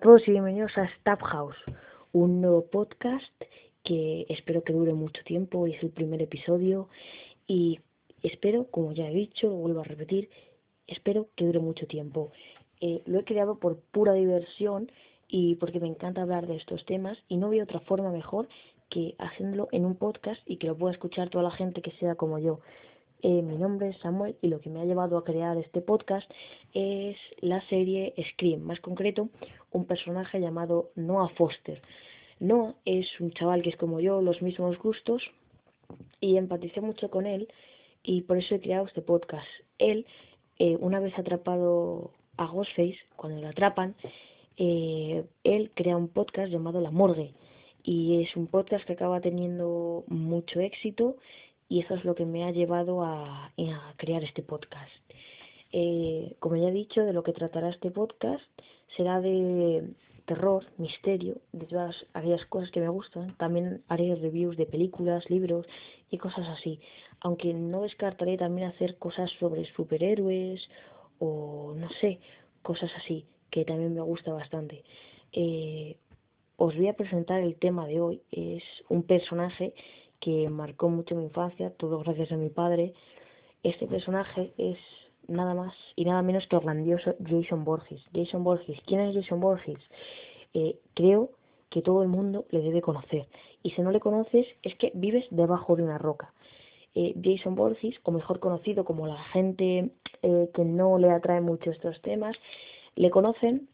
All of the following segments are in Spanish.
todos y bienvenidos a Stab House, un nuevo podcast que espero que dure mucho tiempo, es el primer episodio y espero, como ya he dicho, lo vuelvo a repetir, espero que dure mucho tiempo. Eh, lo he creado por pura diversión y porque me encanta hablar de estos temas y no veo otra forma mejor que haciéndolo en un podcast y que lo pueda escuchar toda la gente que sea como yo. Eh, mi nombre es Samuel y lo que me ha llevado a crear este podcast es la serie Scream, más concreto, un personaje llamado Noah Foster. Noah es un chaval que es como yo, los mismos gustos, y empaticé mucho con él y por eso he creado este podcast. Él, eh, una vez atrapado a Ghostface, cuando lo atrapan, eh, él crea un podcast llamado La Morgue y es un podcast que acaba teniendo mucho éxito y eso es lo que me ha llevado a, crear este podcast. Eh, como ya he dicho, de lo que tratará este podcast será de terror, misterio, de todas aquellas cosas que me gustan. También haré reviews de películas, libros y cosas así. Aunque no descartaré también hacer cosas sobre superhéroes o no sé, cosas así, que también me gusta bastante. Eh, os voy a presentar el tema de hoy. Es un personaje que marcó mucho mi infancia, todo gracias a mi padre. Este personaje es nada más y nada menos que el grandioso Jason Borges. Jason Borges, ¿quién es Jason Borges? Eh, creo que todo el mundo le debe conocer. Y si no le conoces, es que vives debajo de una roca. Eh, Jason Borges, o mejor conocido como la gente eh, que no le atrae mucho estos temas, le conocen,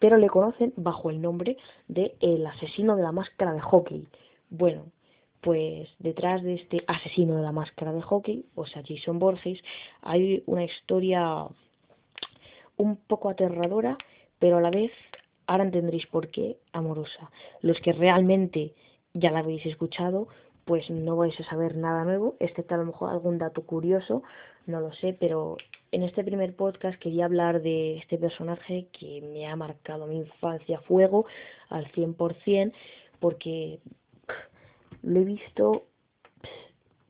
pero le conocen bajo el nombre de El asesino de la máscara de hockey. Bueno, pues detrás de este asesino de la máscara de hockey, o sea, Jason Borges, hay una historia un poco aterradora, pero a la vez, ahora entenderéis por qué, amorosa. Los que realmente ya la habéis escuchado, pues no vais a saber nada nuevo, excepto a lo mejor algún dato curioso, no lo sé, pero en este primer podcast quería hablar de este personaje que me ha marcado mi infancia a fuego al 100%, porque lo he visto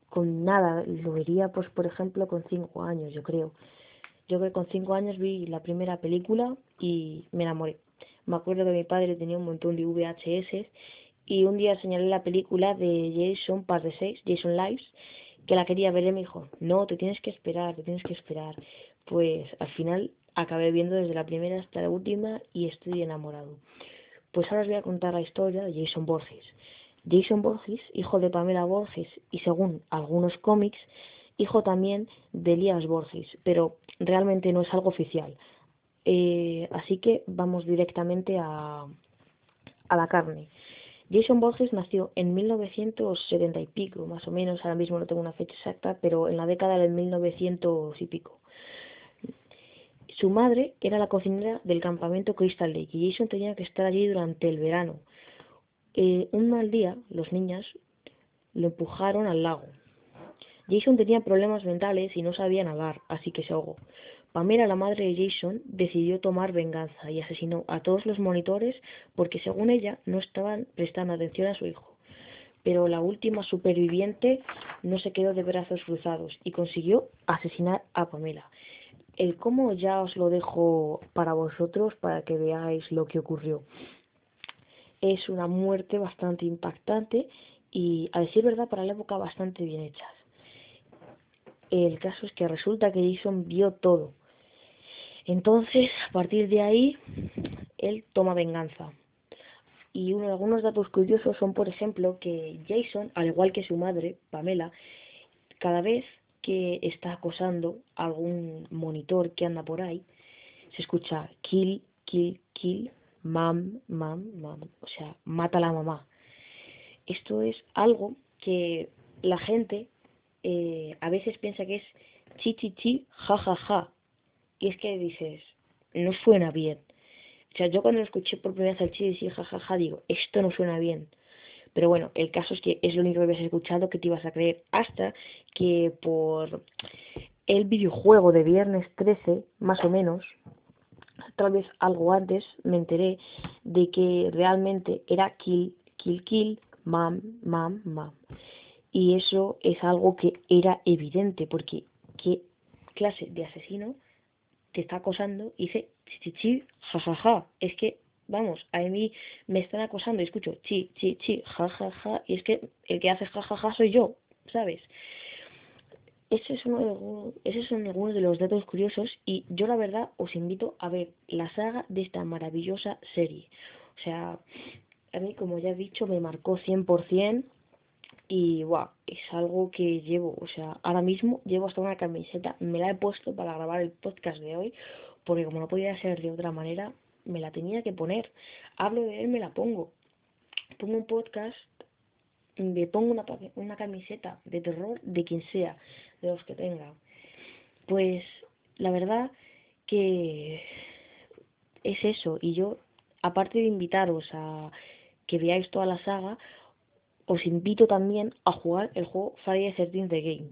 con nada, lo vería pues por ejemplo con cinco años, yo creo. Yo creo que con cinco años vi la primera película y me enamoré. Me acuerdo que mi padre tenía un montón de VHS y un día señalé la película de Jason Par de 6, Jason Lives, que la quería ver y me dijo, no, te tienes que esperar, te tienes que esperar. Pues al final acabé viendo desde la primera hasta la última y estoy enamorado. Pues ahora os voy a contar la historia de Jason Borges. Jason Borges, hijo de Pamela Borges y según algunos cómics, hijo también de Elias Borges, pero realmente no es algo oficial. Eh, así que vamos directamente a, a la carne. Jason Borges nació en 1970 y pico, más o menos, ahora mismo no tengo una fecha exacta, pero en la década del 1900 y pico. Su madre era la cocinera del campamento Crystal Lake y Jason tenía que estar allí durante el verano. Eh, un mal día, los niños lo empujaron al lago. Jason tenía problemas mentales y no sabía nadar, así que se ahogó. Pamela, la madre de Jason, decidió tomar venganza y asesinó a todos los monitores porque, según ella, no estaban prestando atención a su hijo. Pero la última superviviente no se quedó de brazos cruzados y consiguió asesinar a Pamela. El cómo ya os lo dejo para vosotros para que veáis lo que ocurrió es una muerte bastante impactante y, a decir verdad, para la época bastante bien hecha. El caso es que resulta que Jason vio todo. Entonces, a partir de ahí, él toma venganza. Y uno, algunos datos curiosos son, por ejemplo, que Jason, al igual que su madre, Pamela, cada vez que está acosando a algún monitor que anda por ahí, se escucha kill, kill, kill, mam, mam, mam, o sea, mata a la mamá. Esto es algo que la gente eh, a veces piensa que es chi, chi, chi, ja, ja, ja. Y es que dices, no suena bien. O sea, yo cuando lo escuché por primera vez el chi, chi, ja, ja, ja, digo, esto no suena bien. Pero bueno, el caso es que es lo único que habías escuchado que te ibas a creer hasta que por el videojuego de viernes 13, más o menos, tal vez algo antes me enteré de que realmente era kill, kill, kill, mam, mam, mam. Y eso es algo que era evidente, porque qué clase de asesino te está acosando y dice chi, chi, ja, ja, ja. Es que vamos, a mí me están acosando y escucho chi, chi, chi, ja, ja, ja, y es que el que hace ja, ja, ja soy yo, ¿sabes? Ese es uno de, esos son algunos de los datos curiosos y yo la verdad os invito a ver la saga de esta maravillosa serie. O sea, a mí como ya he dicho me marcó 100% y wow, es algo que llevo, o sea, ahora mismo llevo hasta una camiseta, me la he puesto para grabar el podcast de hoy, porque como no podía ser de otra manera, me la tenía que poner. Hablo de él, me la pongo. Pongo un podcast, me pongo una, una camiseta de terror de quien sea, de los que tenga. Pues la verdad que es eso, y yo, aparte de invitaros a que veáis toda la saga, os invito también a jugar el juego Friday the 13 The Game,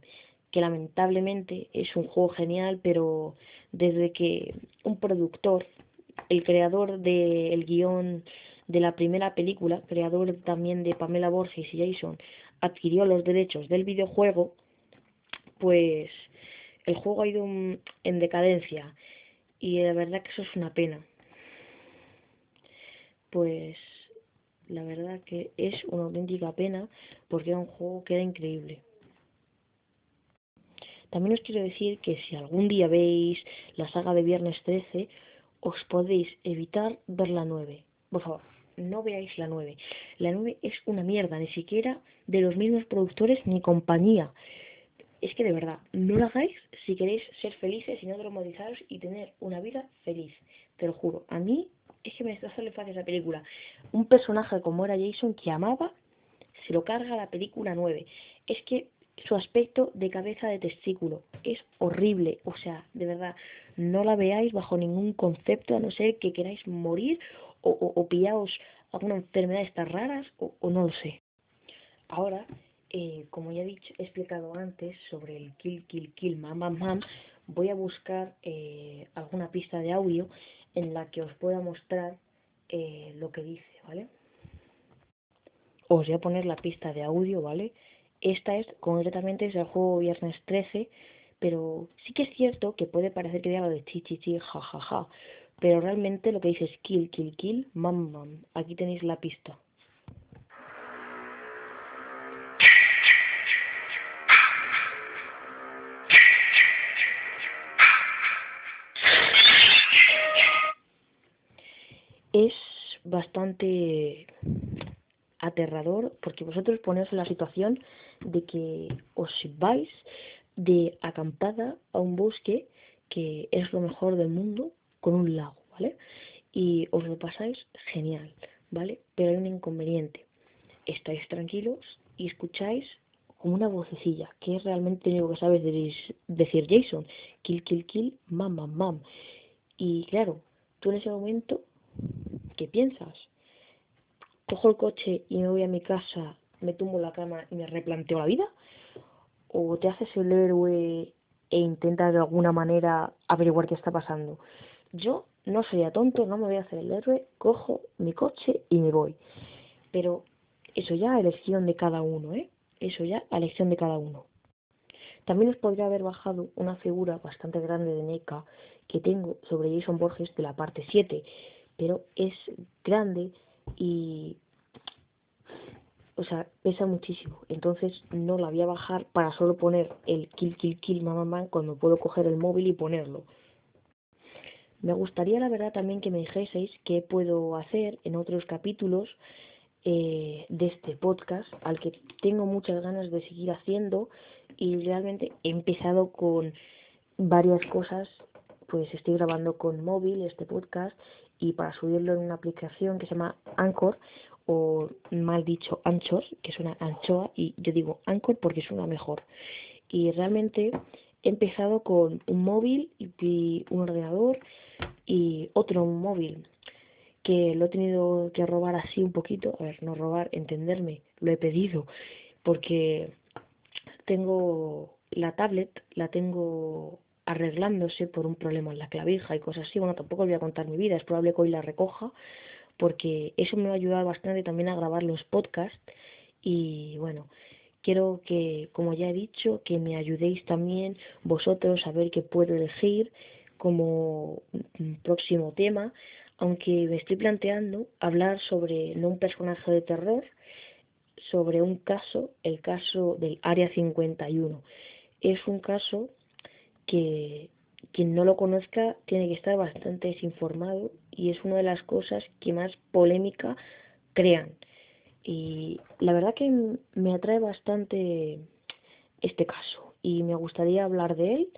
que lamentablemente es un juego genial, pero desde que un productor, el creador del guion de la primera película, creador también de Pamela Borges y Jason, adquirió los derechos del videojuego, pues el juego ha ido en decadencia y la verdad que eso es una pena. Pues la verdad que es una auténtica pena porque era un juego que era increíble. También os quiero decir que si algún día veis la saga de Viernes 13, os podéis evitar ver la 9. Por favor, no veáis la 9. La 9 es una mierda, ni siquiera de los mismos productores ni compañía. Es que de verdad, no lo hagáis si queréis ser felices y no traumatizaros y tener una vida feliz. Te lo juro, a mí es que me está haciendo fácil esa película. Un personaje como era Jason que amaba, se lo carga la película 9. Es que su aspecto de cabeza de testículo es horrible. O sea, de verdad, no la veáis bajo ningún concepto, a no ser que queráis morir o, o, pillaos alguna enfermedad de estas raras o, o, no lo sé. Ahora, eh, como ya he dicho, he explicado antes sobre el kill, kill, kill, mam, mam, mam, voy a buscar eh, alguna pista de audio en la que os pueda mostrar eh, lo que dice, ¿vale? Os voy a poner la pista de audio, ¿vale? Esta es, concretamente, es el juego Viernes 13, pero sí que es cierto que puede parecer que diga lo de chi, chi, chi, ja, ja, ja. Pero realmente lo que dice es kill, kill, kill, mam, mam. Aquí tenéis la pista. Es bastante aterrador porque vosotros ponéis en la situación de que os vais de acampada a un bosque que es lo mejor del mundo con un lago, ¿vale? Y os lo pasáis genial, ¿vale? Pero hay un inconveniente. Estáis tranquilos y escucháis como una vocecilla, que es realmente lo que sabes decir Jason, kill, kill, kill, mam, mam, mam. Y claro, tú en ese momento ¿qué piensas? ¿Cojo el coche y me voy a mi casa, me tumbo en la cama y me replanteo la vida? ¿O te haces el héroe e intentas de alguna manera averiguar qué está pasando? Yo no sería tonto, no me voy a hacer el héroe, cojo mi coche y me voy. Pero eso ya a elección de cada uno, ¿eh? Eso ya a elección de cada uno. También os podría haber bajado una figura bastante grande de NECA que tengo sobre Jason Borges de la parte 7, pero es grande y o sea, pesa muchísimo. Entonces no la voy a bajar para solo poner el kill, kill, kill, mamá, mamá, cuando puedo coger el móvil y ponerlo. Me gustaría, la verdad, también que me dijeseis qué puedo hacer en otros capítulos eh, de este podcast, al que tengo muchas ganas de seguir haciendo y realmente he empezado con varias cosas, pues estoy grabando con móvil este podcast y para subirlo en una aplicación que se llama Anchor o mal dicho Anchor, que suena anchoa y yo digo Anchor porque suena mejor. Y realmente he empezado con un móvil y un ordenador y otro móvil que lo he tenido que robar así un poquito, a ver, no robar, entenderme, lo he pedido porque tengo la tablet, la tengo arreglándose por un problema en la clavija y cosas así. Bueno, tampoco os voy a contar mi vida, es probable que hoy la recoja, porque eso me va a ayudar bastante también a grabar los podcasts. Y bueno, quiero que, como ya he dicho, que me ayudéis también vosotros a ver qué puedo elegir como próximo tema. aunque me estoy planteando hablar sobre no un personaje de terror, sobre un caso, el caso del Área 51. Es un caso que quien no lo conozca tiene que estar bastante desinformado y es una de las cosas que más polémica crean. Y la verdad que me atrae bastante este caso y me gustaría hablar de él,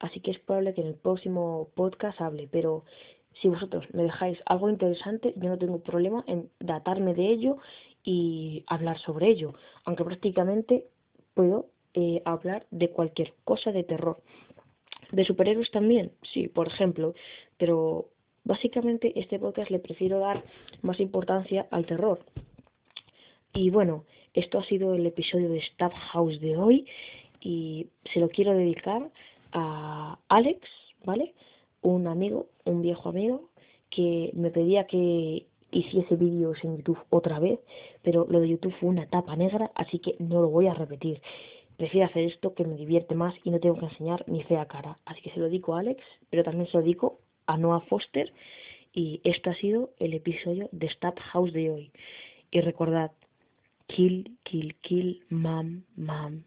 así que es probable que en el próximo podcast hable, pero si vosotros me dejáis algo interesante, yo no tengo problema en datarme de ello y hablar sobre ello, aunque prácticamente puedo eh, hablar de cualquier cosa de terror. De superhéroes también, sí, por ejemplo, pero básicamente este podcast le prefiero dar más importancia al terror, y bueno, esto ha sido el episodio de Staff House de hoy y se lo quiero dedicar a Alex, ¿vale? Un amigo, un viejo amigo que me pedía que hiciese vídeos en YouTube otra vez, pero lo de YouTube fue una tapa negra, así que no lo voy a repetir. Prefiero hacer esto que me divierte más y no tengo que enseñar mi fea cara. Así que se lo digo a Alex, pero también se lo digo a Noah Foster. Y este ha sido el episodio de Staff House de hoy. Y recordad, kill, kill, kill, mam, mam,